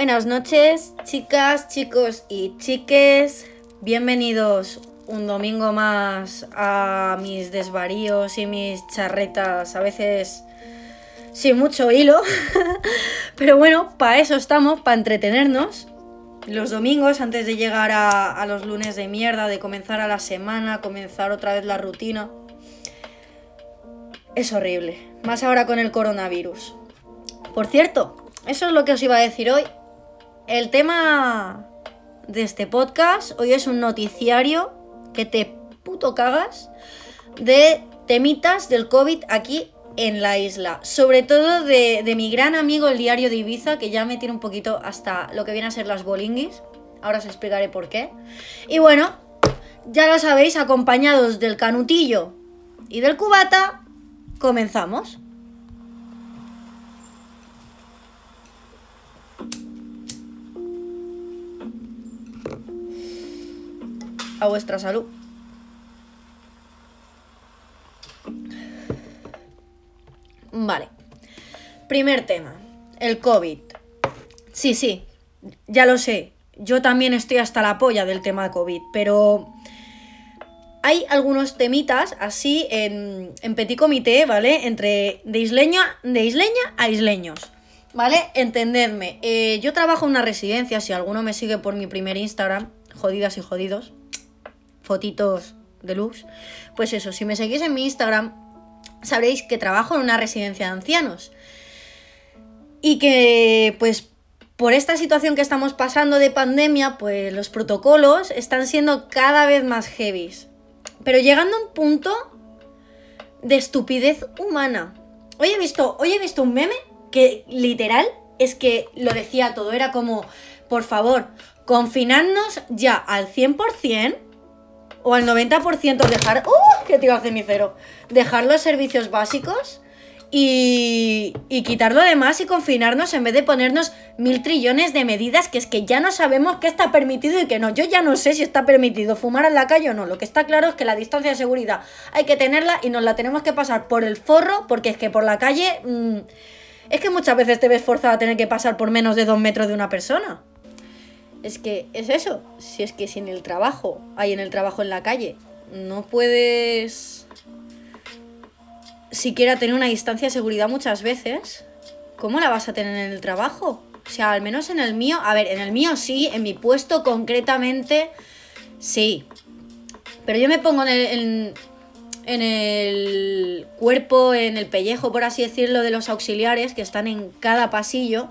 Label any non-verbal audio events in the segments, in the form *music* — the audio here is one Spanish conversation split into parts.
Buenas noches, chicas, chicos y chiques. Bienvenidos un domingo más a mis desvaríos y mis charretas, a veces sin mucho hilo. *laughs* Pero bueno, para eso estamos, para entretenernos. Los domingos, antes de llegar a, los lunes de mierda, de comenzar a la semana, comenzar otra vez la rutina. Es horrible. Más ahora con el coronavirus. Por cierto, eso es lo que os iba a decir hoy. El tema de este podcast hoy es un noticiario que te puto cagas de temitas del COVID aquí en la isla. Sobre todo de, de, mi gran amigo el diario de Ibiza, que ya me tiene un poquito hasta lo que viene a ser las bolinguis. Ahora os explicaré por qué. Y bueno, ya lo sabéis, acompañados del canutillo y del cubata, comenzamos. A vuestra salud. Vale. Primer tema. El COVID. Sí, sí. Ya lo sé. Yo también estoy hasta la polla del tema COVID. Pero hay algunos temitas así en, petit comité, ¿vale? Entre de isleña, de isleña a isleños. ¿Vale? Entendedme. Eh, yo trabajo en una residencia. Si alguno me sigue por mi primer Instagram, jodidas y jodidos. Fotitos de luz. Pues eso, si me seguís en mi Instagram, sabréis que trabajo en una residencia de ancianos. Y que, pues, por esta situación que estamos pasando de pandemia, pues los protocolos están siendo cada vez más heavies. Pero llegando a un punto de estupidez humana. Hoy he visto, hoy he visto un meme que literal es que lo decía todo. Era como, por favor, confinarnos ya al 100% o al 90% dejar... ¡Uh! Que te iba a hacer mi cero. Dejar los servicios básicos y, y quitar lo demás y confinarnos en vez de ponernos mil trillones de medidas que es que ya no sabemos qué está permitido y qué no. Yo ya no sé si está permitido fumar en la calle o no. Lo que está claro es que la distancia de seguridad hay que tenerla y nos la tenemos que pasar por el forro porque es que por la calle... Mmm, es que muchas veces te ves forzada a tener que pasar por menos de dos metros de una persona. Es que es eso. Si es que sin el trabajo, hay en el trabajo en la calle, no puedes siquiera tener una distancia de seguridad muchas veces, ¿cómo la vas a tener en el trabajo? O sea, al menos en el mío, a ver, en el mío sí, en mi puesto concretamente, sí. Pero yo me pongo en el, en, en el cuerpo, en el pellejo, por así decirlo, de los auxiliares que están en cada pasillo.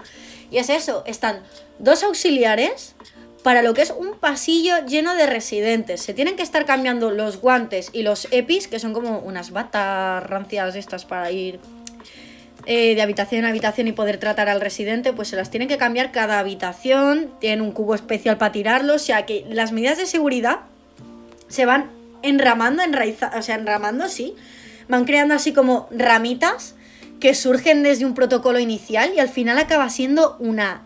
Y es eso, están dos auxiliares para lo que es un pasillo lleno de residentes. Se tienen que estar cambiando los guantes y los EPIs, que son como unas batas rancias estas para ir eh, de habitación en habitación y poder tratar al residente, pues se las tienen que cambiar cada habitación, tienen un cubo especial para tirarlo, o sea que las medidas de seguridad se van enramando, enraizando, o sea, enramando, sí, van creando así como ramitas que surgen desde un protocolo inicial y al final acaba siendo una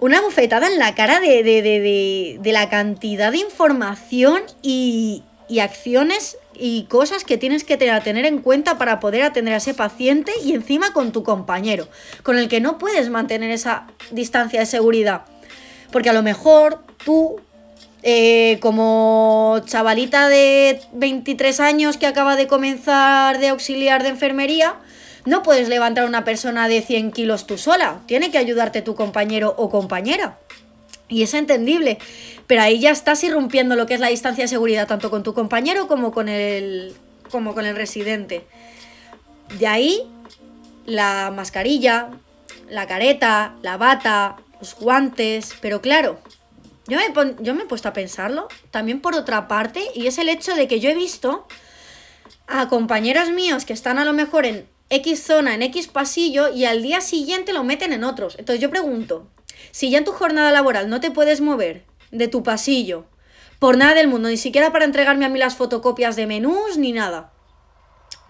una bufetada en la cara de, de, de, de la cantidad de información y, y, acciones y cosas que tienes que tener en cuenta para poder atender a ese paciente y encima con tu compañero, con el que no puedes mantener esa distancia de seguridad. Porque a lo mejor tú, eh, como chavalita de 23 años que acaba de comenzar de auxiliar de enfermería, no puedes levantar a una persona de 100 kilos tú sola, tiene que ayudarte tu compañero o compañera. Y es entendible, pero ahí ya estás irrumpiendo lo que es la distancia de seguridad, tanto con tu compañero como con el, como con el residente. De ahí, la mascarilla, la careta, la bata, los guantes, pero claro, yo me, yo me he puesto a pensarlo también por otra parte, y es el hecho de que yo he visto a compañeros míos que están a lo mejor en X zona, en X pasillo y al día siguiente lo meten en otros. Entonces yo pregunto, si ya en tu jornada laboral no te puedes mover de tu pasillo por nada del mundo, ni siquiera para entregarme a mí las fotocopias de menús ni nada.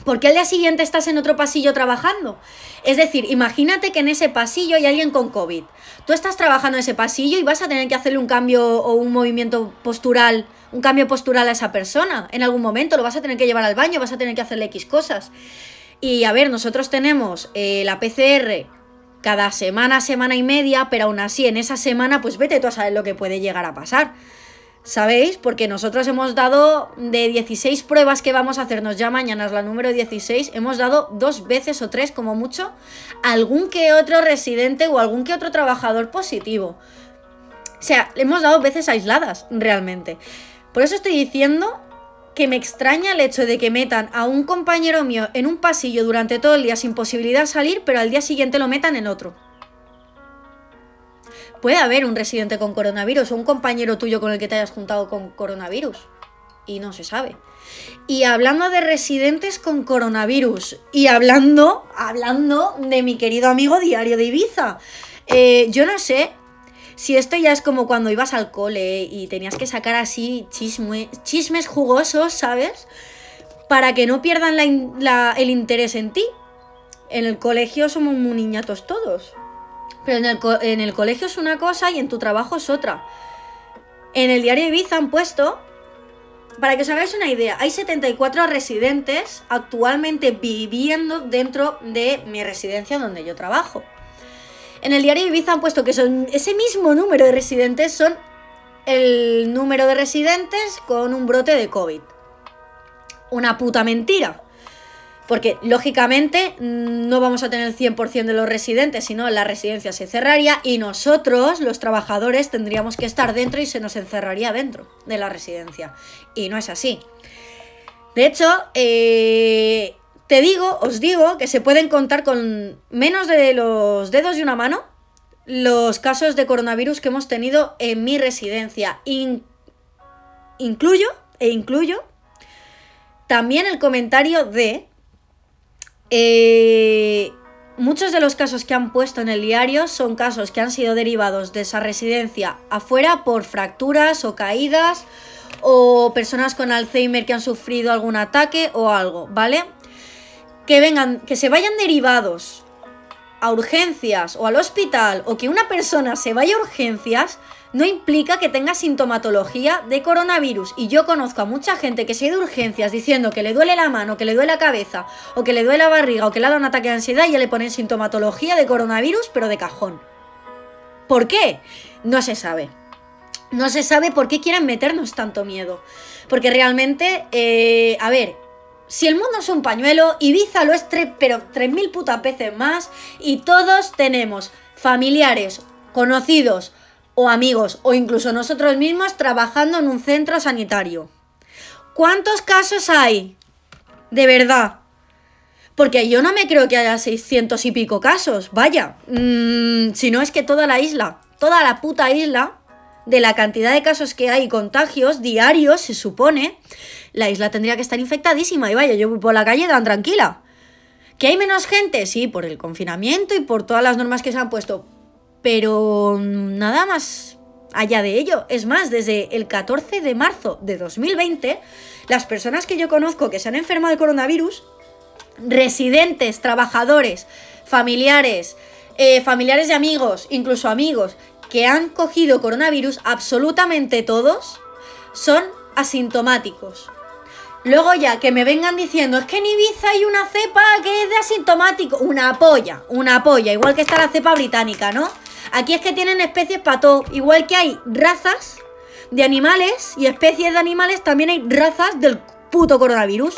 ¿Por qué al día siguiente estás en otro pasillo trabajando? Es decir, imagínate que en ese pasillo hay alguien con COVID. Tú estás trabajando en ese pasillo y vas a tener que hacerle un cambio o un movimiento postural, un cambio postural a esa persona. En algún momento lo vas a tener que llevar al baño, vas a tener que hacerle X cosas. Y a ver, nosotros tenemos eh, la PCR cada semana, semana y media, pero aún así en esa semana, pues vete tú a saber lo que puede llegar a pasar. ¿Sabéis? Porque nosotros hemos dado de 16 pruebas que vamos a hacernos ya mañana, es la número 16, hemos dado dos veces o tres como mucho algún que otro residente o algún que otro trabajador positivo. O sea, hemos dado veces aisladas, realmente. Por eso estoy diciendo que me extraña el hecho de que metan a un compañero mío en un pasillo durante todo el día sin posibilidad de salir, pero al día siguiente lo metan en otro puede haber un residente con coronavirus o un compañero tuyo con el que te hayas juntado con coronavirus. Y no se sabe. Y hablando de residentes con coronavirus y hablando, hablando de mi querido amigo Diario de Ibiza. Eh, yo no sé si esto ya es como cuando ibas al cole y tenías que sacar así chismes jugosos, ¿sabes? Para que no pierdan el interés en ti. En el colegio somos muy niñatos todos. Pero en el, en el colegio es una cosa y en tu trabajo es otra. En el diario Ibiza han puesto, para que os hagáis una idea, hay 74 residentes actualmente viviendo dentro de mi residencia donde yo trabajo. En el diario Ibiza han puesto que son ese mismo número de residentes son el número de residentes con un brote de COVID. Una puta mentira. Porque lógicamente no vamos a tener el 100% de los residentes, sino la residencia se cerraría y nosotros, los trabajadores, tendríamos que estar dentro y se nos encerraría dentro de la residencia. Y no es así. De hecho, eh, te digo, os digo que se pueden contar con menos de los dedos de una mano los casos de coronavirus que hemos tenido en mi residencia. incluyo e incluyo también el comentario de eh, muchos de los casos que han puesto en el diario son casos que han sido derivados de esa residencia afuera por fracturas o caídas o personas con Alzheimer que han sufrido algún ataque o algo, ¿vale? Que vengan, que se vayan derivados a urgencias o al hospital o que una persona se vaya a urgencias no implica que tenga sintomatología de coronavirus. Y yo conozco a mucha gente que se ha ido de urgencias diciendo que le duele la mano, que le duele la cabeza, o que le duele la barriga, o que le ha dado un ataque de ansiedad y ya le ponen sintomatología de coronavirus, pero de cajón. ¿Por qué? No se sabe. No se sabe por qué quieren meternos tanto miedo. Porque realmente, eh, a ver, si el mundo es un pañuelo, Ibiza lo es tres, pero 3.000 putas veces más y todos tenemos familiares, conocidos, o amigos o incluso nosotros mismos trabajando en un centro sanitario. ¿Cuántos casos hay? De verdad. Porque yo no me creo que haya 600 y pico casos. Vaya. Mm, si no es que toda la isla, toda la puta isla, de la cantidad de casos que hay contagios diarios, se supone, la isla tendría que estar infectadísima. Y vaya, yo voy por la calle tan tranquila. ¿Que hay menos gente? Sí, por el confinamiento y por todas las normas que se han puesto pero nada más allá de ello. Es más, desde el 14 de marzo de 2020, las personas que yo conozco que se han enfermado de coronavirus, residentes, trabajadores, familiares, eh, familiares de amigos, incluso amigos, que han cogido coronavirus, absolutamente todos son asintomáticos. Luego ya que me vengan diciendo, es que en Ibiza hay una cepa que es de asintomático. Una polla, una polla, igual que está la cepa británica, ¿no? Aquí es que tienen especies para todo. Igual que hay razas de animales y especies de animales, también hay razas del puto coronavirus.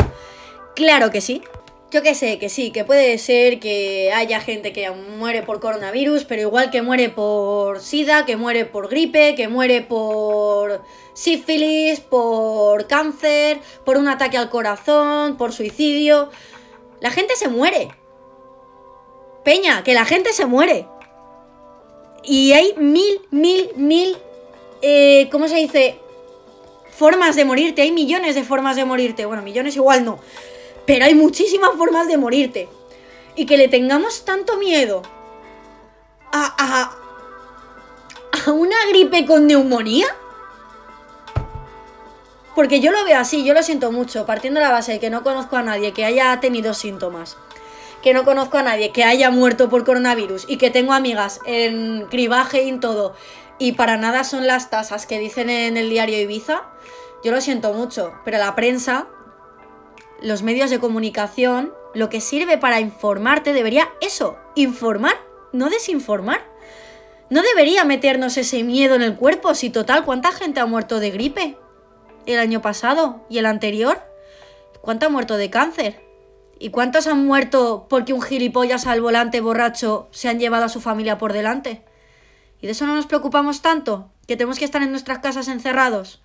Claro que sí. Yo que sé, que sí, que puede ser que haya gente que muere por coronavirus, pero igual que muere por sida, que muere por gripe, que muere por sífilis, por cáncer, por un ataque al corazón, por suicidio. La gente se muere. Peña, que la gente se muere. Y hay mil, mil, mil, eh, ¿cómo se dice? Formas de morirte, hay millones de formas de morirte. Bueno, millones igual no, pero hay muchísimas formas de morirte. Y que le tengamos tanto miedo a, a, a una gripe con neumonía. Porque yo lo veo así, yo lo siento mucho, partiendo de la base de que no conozco a nadie que haya tenido síntomas que no conozco a nadie que haya muerto por coronavirus y que tengo amigas en cribaje y en todo, y para nada son las tasas que dicen en el diario Ibiza, yo lo siento mucho, pero la prensa, los medios de comunicación, lo que sirve para informarte debería eso, informar no desinformar. No debería meternos ese miedo en el cuerpo si total, ¿cuánta gente ha muerto de gripe? El año pasado y el anterior. ¿Cuánto ha muerto de cáncer? ¿Y cuántos han muerto porque un gilipollas al volante borracho se han llevado a su familia por delante? ¿Y de eso no nos preocupamos tanto? ¿Que tenemos que estar en nuestras casas encerrados?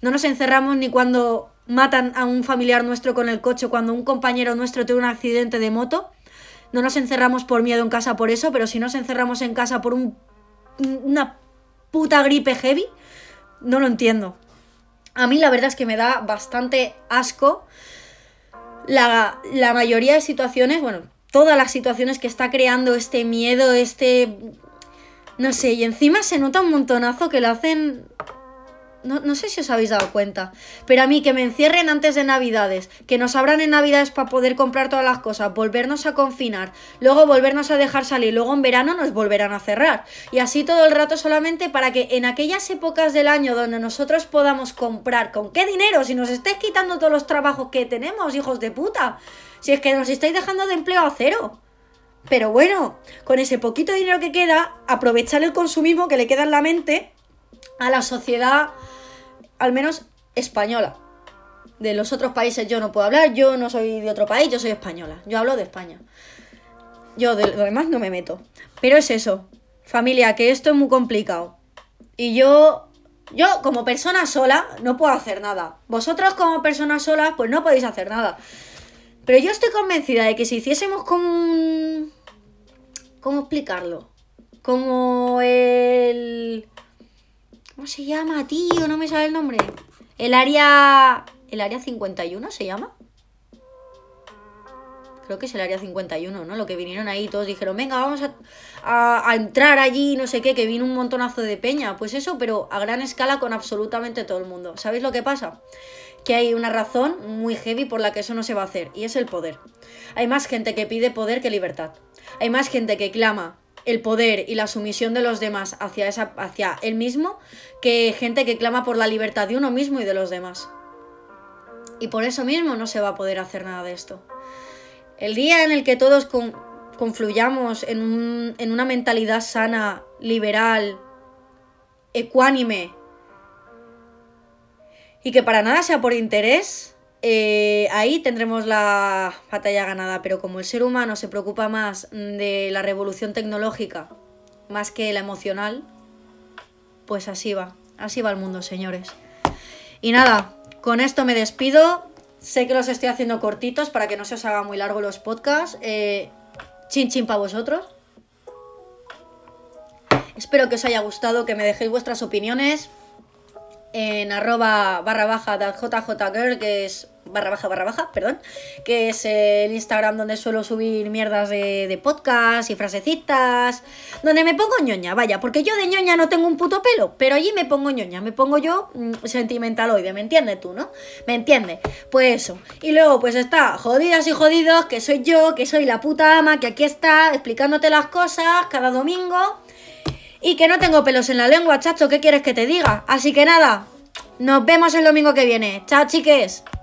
No nos encerramos ni cuando matan a un familiar nuestro con el coche, cuando un compañero nuestro tiene un accidente de moto. No nos encerramos por miedo en casa por eso, pero si nos encerramos en casa por un, una puta gripe heavy, no lo entiendo. A mí la verdad es que me da bastante asco la, la mayoría de situaciones, bueno, todas las situaciones que está creando este miedo, este... No sé, y encima se nota un montonazo que lo hacen no, sé si os habéis dado cuenta, pero a mí que me encierren antes de Navidades, que nos abran en Navidades para poder comprar todas las cosas, volvernos a confinar, luego volvernos a dejar salir, luego en verano nos volverán a cerrar. Y así todo el rato solamente para que en aquellas épocas del año donde nosotros podamos comprar, ¿con qué dinero? Si nos estáis quitando todos los trabajos que tenemos, hijos de puta. Si es que nos estáis dejando de empleo a cero. Pero bueno, con ese poquito dinero que queda, aprovechar el consumismo que le queda en la mente a la sociedad al menos española. De los otros países yo no puedo hablar, yo no soy de otro país, yo soy española. Yo hablo de España. Yo de lo demás no me meto. Pero es eso, familia, que esto es muy complicado. Y yo, yo como persona sola no puedo hacer nada. Vosotros como personas solas pues no podéis hacer nada. Pero yo estoy convencida de que si hiciésemos como un... ¿Cómo explicarlo? Como el ¿Cómo se llama, tío? No me sale el nombre. El área. ¿El área 51 se llama? Creo que es el área 51, ¿no? Lo que vinieron ahí, todos dijeron, venga, vamos a, a, entrar allí, no sé qué, que vino un montonazo de peña. Pues eso, pero a gran escala con absolutamente todo el mundo. ¿Sabéis lo que pasa? Que hay una razón muy heavy por la que eso no se va a hacer, y es el poder. Hay más gente que pide poder que libertad. Hay más gente que clama el poder y la sumisión de los demás hacia, esa, hacia él mismo que gente que clama por la libertad de uno mismo y de los demás. Y por eso mismo no se va a poder hacer nada de esto. El día en el que todos confluyamos en, en una mentalidad sana, liberal, ecuánime, y que para nada sea por interés, eh, ahí tendremos la batalla ganada, pero como el ser humano se preocupa más de la revolución tecnológica más que la emocional, pues así va, así va el mundo, señores. Y nada, con esto me despido. Sé que los estoy haciendo cortitos para que no se os haga muy largo los podcasts. Eh, chin chin para vosotros. Espero que os haya gustado, que me dejéis vuestras opiniones en arroba barra baja que es barra baja barra baja, perdón, que es el Instagram donde suelo subir mierdas de, de podcast y frasecitas, donde me pongo ñoña, vaya, porque yo de ñoña no tengo un puto pelo, pero allí me pongo ñoña, me pongo yo mm, sentimentaloide, ¿me entiendes tú, no? ¿Me entiendes? Pues eso. Y luego pues está jodidas y jodidos, que soy yo, que soy la puta ama, que aquí está explicándote las cosas cada domingo y que no tengo pelos en la lengua, chacho, ¿qué quieres que te diga? Así que nada, nos vemos el domingo que viene. Chao, chiques.